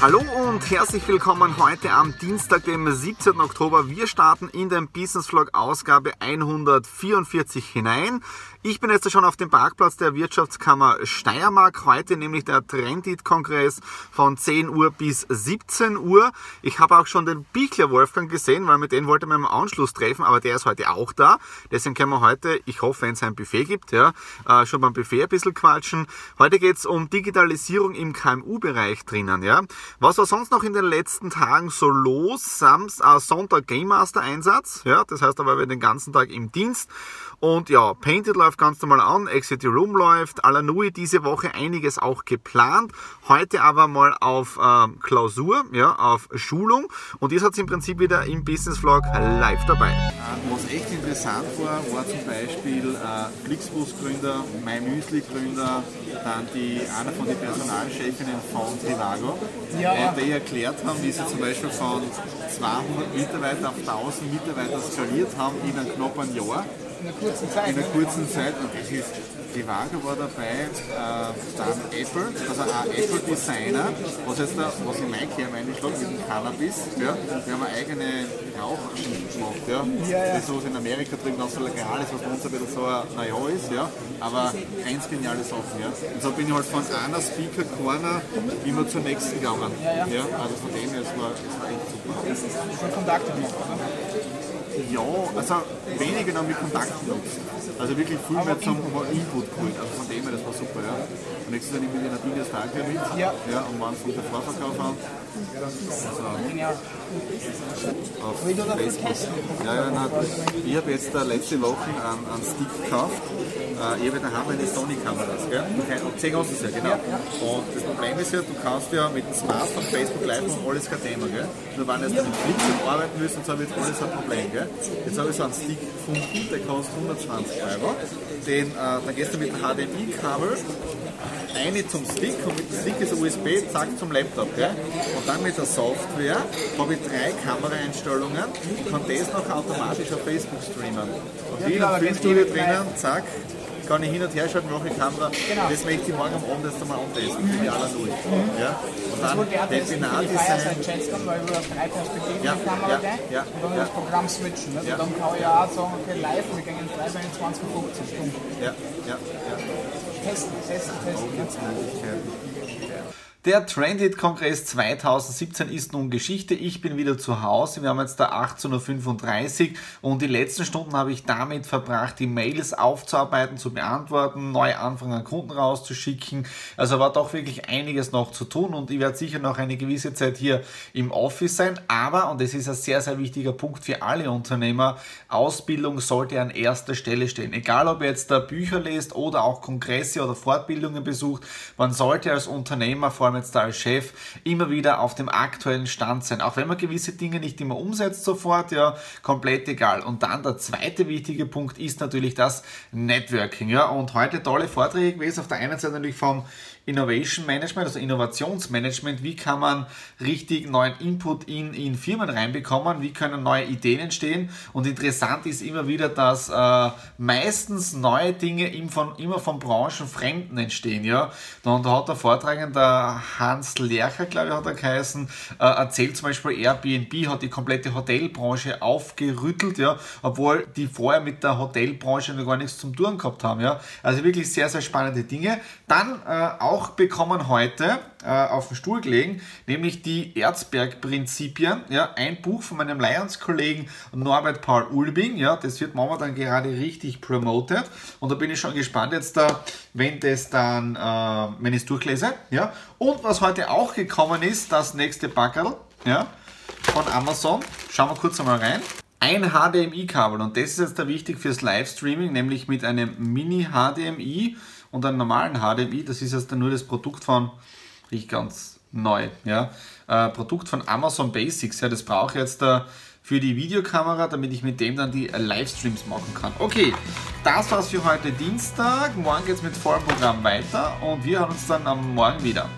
Hallo und herzlich willkommen heute am Dienstag, dem 17. Oktober. Wir starten in den Business Vlog Ausgabe 144 hinein. Ich bin jetzt schon auf dem Parkplatz der Wirtschaftskammer Steiermark. Heute nämlich der Trendit-Kongress von 10 Uhr bis 17 Uhr. Ich habe auch schon den Bichler Wolfgang gesehen, weil mit dem wollte man im Anschluss treffen, aber der ist heute auch da. Deswegen können wir heute, ich hoffe, wenn es ein Buffet gibt, ja, äh, schon beim Buffet ein bisschen quatschen. Heute geht es um Digitalisierung im KMU-Bereich drinnen. Ja. Was war sonst noch in den letzten Tagen so los? Samst, äh, Sonntag Game Master Einsatz. Ja, das heißt, da waren wir den ganzen Tag im Dienst. Und ja, Painted läuft ganz normal an, Exit the Room läuft, Alanui diese Woche einiges auch geplant. Heute aber mal auf äh, Klausur, ja, auf Schulung. Und das hat im Prinzip wieder im Business Vlog live dabei. Was echt interessant war, war zum Beispiel äh, Flixbus-Gründer, MyMüsli-Gründer, dann die, einer von den Personalchefinnen von Trivago, ja, die erklärt haben, wie sie zum Beispiel von 200 Mitarbeitern auf 1000 Mitarbeiter skaliert haben in einem knappen Jahr in einer kurzen Zeit. In einer kurzen Zeit. Und das ist, die Waage war dabei, äh, dann Apple, also ein Apple Designer, was jetzt da, was in mein Kehr meine ich mit dem Cannabis, ja, wir haben eine eigene Rauchschicht gemacht, ja, ja, ja. das was in Amerika drüben ganz so legal ist, was bei uns ein bisschen so naja ist, ja, aber ganz geniale Sachen, ja. Und so bin ich halt von einer Speaker Corner immer zur nächsten gegangen, ja, also von dem her, es war, es war echt super. Das ist schon Kontakte gemacht, oder? Ja, also weniger noch mit Kontakten nutzen. Also wirklich viel mehr zum Input geholt. Also von dem her, das war super. Ja. Und nächstes Jahr nehme ich den Adidas Tag mit. Ja. ja. Und wann fängt der Vorverkauf an? Auf Facebook. Ja, ja, na, ich habe jetzt uh, letzte Woche einen, einen Stick gekauft. Uh, ich habe daheim eine Sony-Kameras. Und 10 hast du ja, genau. Und das Problem ist ja, du kannst ja mit dem Smartphone, Facebook Live und alles kein Thema. Gell? Nur wenn jetzt mit Flipchart arbeiten willst, dann wird alles ein Problem. Gell? Jetzt habe ich so einen Stick gefunden, der kostet 120 Euro. Den, äh, dann gehst du mit dem HDMI-Kabel eine zum Stick und mit dem Stick ist ein USB, zack zum Laptop. Gell? Und dann mit der Software habe ich drei Kameraeinstellungen und kann das noch automatisch auf Facebook streamen. Und wie in einem Filmstudio drinnen, zack, kann ich hin und her schalten, mache ich Kamera. Genau. Das möchte ich morgen am Abend erst einmal antesten. Mhm. Idealer durch. Mhm. Ja? Und dann Webinardesign. Cheston, weil wir drei Perspektiven ja, Kamera ja, ja, und dann ja. das Programm switchen. Also ja. dann kann ich auch sagen, okay, live, wir gehen live in 20, 15 Stunden. Ja, ja, ja. Testen, testen, testen. Der Trendit-Kongress 2017 ist nun Geschichte. Ich bin wieder zu Hause. Wir haben jetzt da 18.35 Uhr und die letzten Stunden habe ich damit verbracht, die Mails aufzuarbeiten, zu beantworten, neue Anfragen an Kunden rauszuschicken. Also war doch wirklich einiges noch zu tun und ich werde sicher noch eine gewisse Zeit hier im Office sein. Aber, und das ist ein sehr, sehr wichtiger Punkt für alle Unternehmer, Ausbildung sollte an erster Stelle stehen. Egal, ob ihr jetzt da Bücher lest oder auch Kongresse oder Fortbildungen besucht, man sollte als Unternehmer vor allem jetzt da als Chef, immer wieder auf dem aktuellen Stand sein. Auch wenn man gewisse Dinge nicht immer umsetzt sofort, ja, komplett egal. Und dann der zweite wichtige Punkt ist natürlich das Networking, ja. Und heute tolle Vorträge gewesen. Auf der einen Seite natürlich vom Innovation Management, also Innovationsmanagement, wie kann man richtig neuen Input in, in Firmen reinbekommen, wie können neue Ideen entstehen und interessant ist immer wieder, dass äh, meistens neue Dinge im von, immer von Branchenfremden entstehen, ja. Und da hat der Vortragende Hans Lercher, glaube ich, hat er geheißen, äh, erzählt zum Beispiel Airbnb hat die komplette Hotelbranche aufgerüttelt, ja, obwohl die vorher mit der Hotelbranche noch gar nichts zum tun gehabt haben, ja. Also wirklich sehr, sehr spannende Dinge. Dann äh, auch auch bekommen heute äh, auf den Stuhl gelegen, nämlich die Erzberg-Prinzipien. Ja, ein Buch von meinem Lions-Kollegen Norbert Paul Ulbing. Ja, das wird momentan gerade richtig promoted. Und da bin ich schon gespannt jetzt da, wenn das dann, äh, wenn ich es durchlese. Ja. Und was heute auch gekommen ist, das nächste Backerl ja, von Amazon. Schauen wir kurz einmal rein ein HDMI-Kabel und das ist jetzt da wichtig fürs Livestreaming, nämlich mit einem Mini-HDMI und einem normalen HDMI. Das ist jetzt nur das Produkt von, riecht ganz neu, ja, äh, Produkt von Amazon Basics. Ja, das brauche ich jetzt da für die Videokamera, damit ich mit dem dann die Livestreams machen kann. Okay, das war's für heute Dienstag. Morgen geht's mit vollem Programm weiter und wir hören uns dann am Morgen wieder.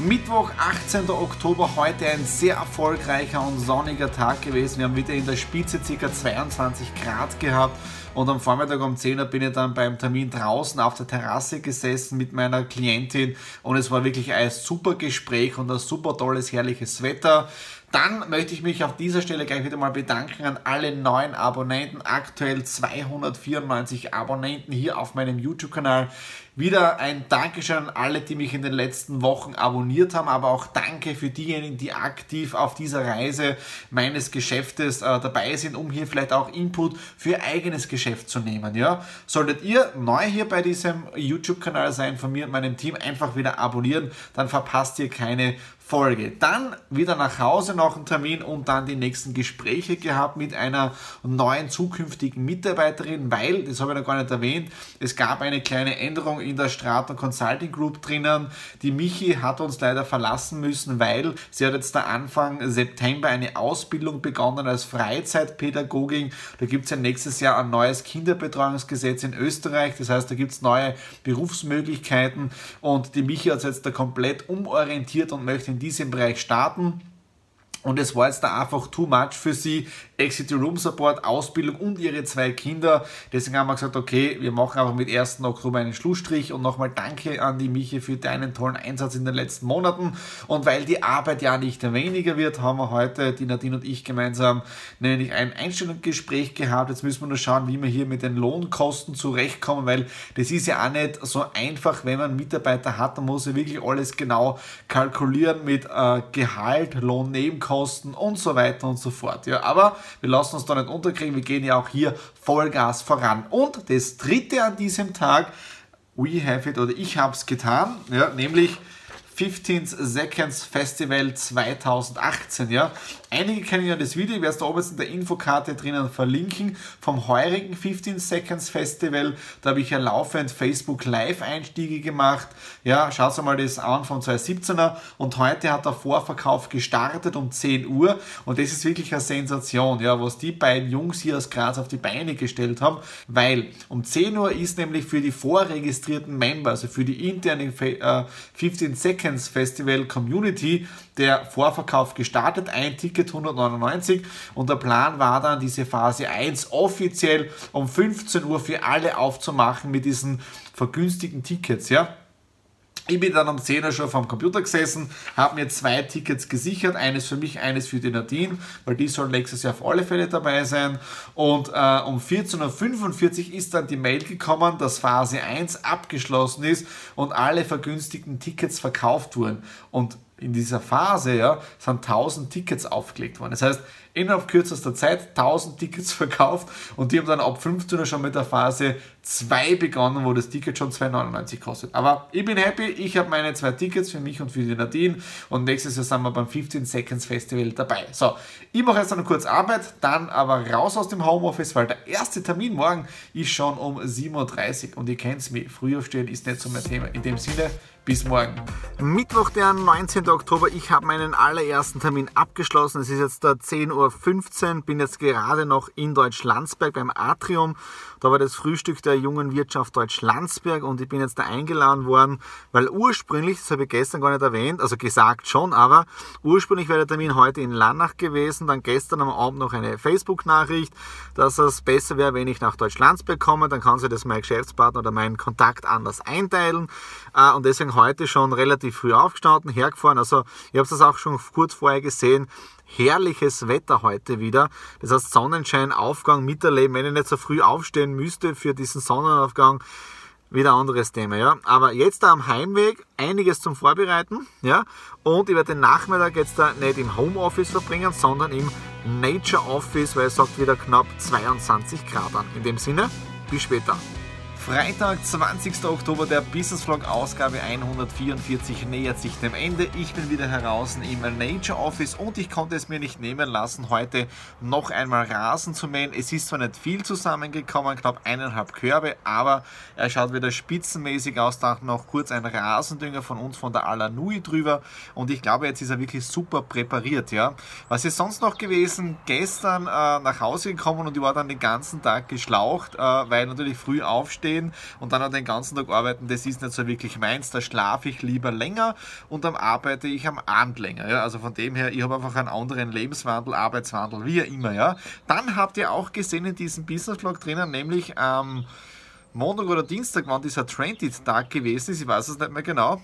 Mittwoch, 18. Oktober, heute ein sehr erfolgreicher und sonniger Tag gewesen. Wir haben wieder in der Spitze ca. 22 Grad gehabt und am Vormittag um 10 Uhr bin ich dann beim Termin draußen auf der Terrasse gesessen mit meiner Klientin und es war wirklich ein super Gespräch und ein super tolles, herrliches Wetter. Dann möchte ich mich auf dieser Stelle gleich wieder mal bedanken an alle neuen Abonnenten. Aktuell 294 Abonnenten hier auf meinem YouTube-Kanal. Wieder ein Dankeschön an alle, die mich in den letzten Wochen abonniert haben, aber auch danke für diejenigen, die aktiv auf dieser Reise meines Geschäftes äh, dabei sind, um hier vielleicht auch Input für eigenes Geschäft zu nehmen. Ja? Solltet ihr neu hier bei diesem YouTube-Kanal sein, von mir und meinem Team, einfach wieder abonnieren, dann verpasst ihr keine Folge. Dann wieder nach Hause noch einen Termin und dann die nächsten Gespräche gehabt mit einer neuen zukünftigen Mitarbeiterin, weil, das habe ich noch gar nicht erwähnt, es gab eine kleine Änderung in der Straton Consulting Group drinnen. Die Michi hat uns leider verlassen müssen, weil sie hat jetzt da Anfang September eine Ausbildung begonnen als Freizeitpädagogin. Da gibt es ja nächstes Jahr ein neues Kinderbetreuungsgesetz in Österreich. Das heißt, da gibt es neue Berufsmöglichkeiten und die Michi hat sich jetzt da komplett umorientiert und möchte in diesem Bereich starten. Und es war jetzt da einfach too much für sie. Exit Room Support, Ausbildung und ihre zwei Kinder. Deswegen haben wir gesagt, okay, wir machen aber mit 1. Oktober einen Schlussstrich und nochmal danke an die Michi für deinen tollen Einsatz in den letzten Monaten. Und weil die Arbeit ja nicht weniger wird, haben wir heute, die Nadine und ich gemeinsam, nämlich ein Einstellungsgespräch gehabt. Jetzt müssen wir nur schauen, wie wir hier mit den Lohnkosten zurechtkommen, weil das ist ja auch nicht so einfach, wenn man Mitarbeiter hat, dann muss er wirklich alles genau kalkulieren mit äh, Gehalt, Lohnnebenkosten und so weiter und so fort. Ja, aber wir lassen uns da nicht unterkriegen. Wir gehen ja auch hier Vollgas voran. Und das dritte an diesem Tag, we have it oder ich habe es getan, ja, nämlich 15 Seconds Festival 2018. Ja. Einige kennen ja das Video, ich werde es da oben in der Infokarte drinnen verlinken, vom heurigen 15 Seconds Festival. Da habe ich ja laufend Facebook Live-Einstiege gemacht. Ja, schaut mal das an vom 2017er. Und heute hat der Vorverkauf gestartet um 10 Uhr. Und das ist wirklich eine Sensation, ja, was die beiden Jungs hier aus Graz auf die Beine gestellt haben. Weil um 10 Uhr ist nämlich für die vorregistrierten Member, also für die internen 15 äh, Seconds Festival Community, der Vorverkauf gestartet. Ein Ticket 199 und der Plan war dann, diese Phase 1 offiziell um 15 Uhr für alle aufzumachen mit diesen vergünstigten Tickets. Ja? Ich bin dann um 10 Uhr schon vom Computer gesessen, habe mir zwei Tickets gesichert, eines für mich, eines für die Nadine, weil die soll nächstes Jahr auf alle Fälle dabei sein. Und äh, um 14.45 Uhr ist dann die Mail gekommen, dass Phase 1 abgeschlossen ist und alle vergünstigten Tickets verkauft wurden. Und in dieser Phase ja, sind 1000 Tickets aufgelegt worden. Das heißt, innerhalb kürzester Zeit 1000 Tickets verkauft und die haben dann ab 15 Uhr schon mit der Phase 2 begonnen, wo das Ticket schon 2,99 kostet. Aber ich bin happy, ich habe meine zwei Tickets für mich und für die Nadine und nächstes Jahr sind wir beim 15 Seconds Festival dabei. So, ich mache jetzt noch kurz Arbeit, dann aber raus aus dem Homeoffice, weil der erste Termin morgen ist schon um 7.30 Uhr und ihr kennt es mich, früh aufstehen ist nicht so mein Thema. In dem Sinne, bis morgen. Mittwoch, der 19. Oktober. Ich habe meinen allerersten Termin abgeschlossen. Es ist jetzt der 10.15 Uhr. Bin jetzt gerade noch in Deutsch-Landsberg beim Atrium. Da war das Frühstück der jungen Wirtschaft Deutsch-Landsberg und ich bin jetzt da eingeladen worden, weil ursprünglich, das habe ich gestern gar nicht erwähnt, also gesagt schon, aber ursprünglich wäre der Termin heute in Lannach gewesen. Dann gestern am Abend noch eine Facebook-Nachricht, dass es besser wäre, wenn ich nach Deutsch-Landsberg komme. Dann kann sich das mein Geschäftspartner oder mein Kontakt anders einteilen. Äh, und deswegen heute schon relativ früh aufgestanden, hergefahren. Also ich habe das auch schon kurz vorher gesehen. Herrliches Wetter heute wieder. Das heißt Sonnenschein, Aufgang, miterleben. Wenn ich nicht so früh aufstehen müsste für diesen Sonnenaufgang, wieder ein anderes Thema, ja. Aber jetzt da am Heimweg einiges zum Vorbereiten, ja. Und ich werde den Nachmittag jetzt da nicht im Homeoffice verbringen, sondern im Nature Office, weil es sagt wieder knapp 22 Grad an. In dem Sinne, bis später. Freitag, 20. Oktober, der Business Vlog Ausgabe 144 nähert sich dem Ende. Ich bin wieder heraus im Nature Office und ich konnte es mir nicht nehmen lassen, heute noch einmal Rasen zu mähen. Es ist zwar nicht viel zusammengekommen, knapp eineinhalb Körbe, aber er schaut wieder spitzenmäßig aus. Da noch kurz ein Rasendünger von uns von der Alanui drüber und ich glaube, jetzt ist er wirklich super präpariert. Ja. Was ist sonst noch gewesen? Gestern äh, nach Hause gekommen und ich war dann den ganzen Tag geschlaucht, äh, weil natürlich früh aufstehe aufstehen und dann den ganzen Tag arbeiten, das ist nicht so wirklich meins. Da schlafe ich lieber länger und dann arbeite ich am Abend länger. Ja? Also von dem her, ich habe einfach einen anderen Lebenswandel, Arbeitswandel, wie immer. Ja? Dann habt ihr auch gesehen in diesem Business-Vlog drinnen, nämlich am ähm, Montag oder Dienstag, wann dieser Trended-Tag gewesen ist, ich weiß es nicht mehr genau,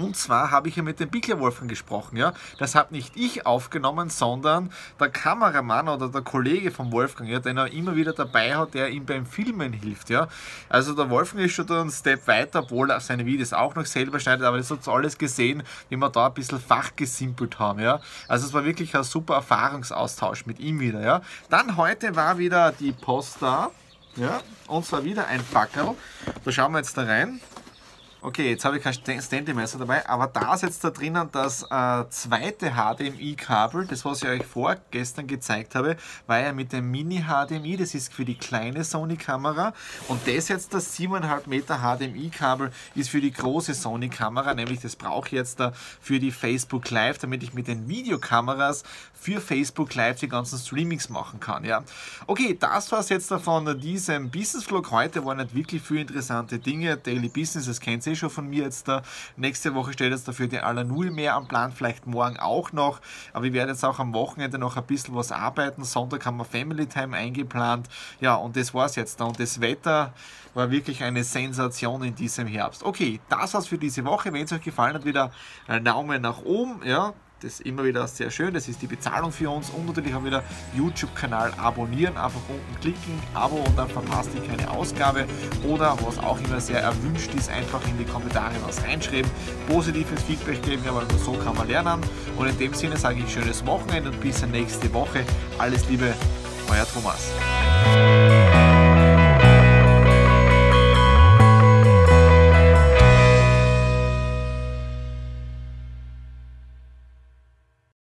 und zwar habe ich ja mit dem Bickler Wolfgang gesprochen, ja. Das hat nicht ich aufgenommen, sondern der Kameramann oder der Kollege von Wolfgang, ja, den er immer wieder dabei hat, der ihm beim Filmen hilft, ja. Also der Wolfgang ist schon einen Step weiter, obwohl er seine Videos auch noch selber schneidet, aber das hat alles gesehen, wie wir da ein bisschen fachgesimpelt haben, ja. Also es war wirklich ein super Erfahrungsaustausch mit ihm wieder, ja. Dann heute war wieder die Post da, ja, und zwar wieder ein Packerl. Da schauen wir jetzt da rein. Okay, jetzt habe ich kein Standy-Messer dabei, aber da ist jetzt da drinnen das äh, zweite HDMI-Kabel, das was ich euch vorgestern gezeigt habe, war ja mit dem Mini-HDMI, das ist für die kleine Sony-Kamera und das jetzt das 7,5 Meter HDMI-Kabel ist für die große Sony-Kamera, nämlich das brauche ich jetzt da für die Facebook Live, damit ich mit den Videokameras für Facebook Live die ganzen Streamings machen kann. Ja. Okay, das war es jetzt von diesem Business-Vlog. Heute waren nicht wirklich viele interessante Dinge. Daily Business, das kennt ihr eh schon von mir jetzt da. Nächste Woche steht jetzt dafür die Alanui mehr am Plan, vielleicht morgen auch noch. Aber ich werde jetzt auch am Wochenende noch ein bisschen was arbeiten. Sonntag haben wir Family Time eingeplant. Ja, und das war es jetzt da. Und das Wetter war wirklich eine Sensation in diesem Herbst. Okay, das war's für diese Woche. Wenn es euch gefallen hat, wieder Daumen nach oben. Ja, das ist immer wieder sehr schön. Das ist die Bezahlung für uns und natürlich auch wieder YouTube-Kanal abonnieren. Einfach unten klicken, Abo und dann verpasst ihr keine Ausgabe. Oder was auch immer sehr erwünscht ist, einfach in die Kommentare was reinschreiben. Positives Feedback geben, aber nur so kann man lernen. Und in dem Sinne sage ich schönes Wochenende und bis nächste Woche. Alles Liebe, euer Thomas.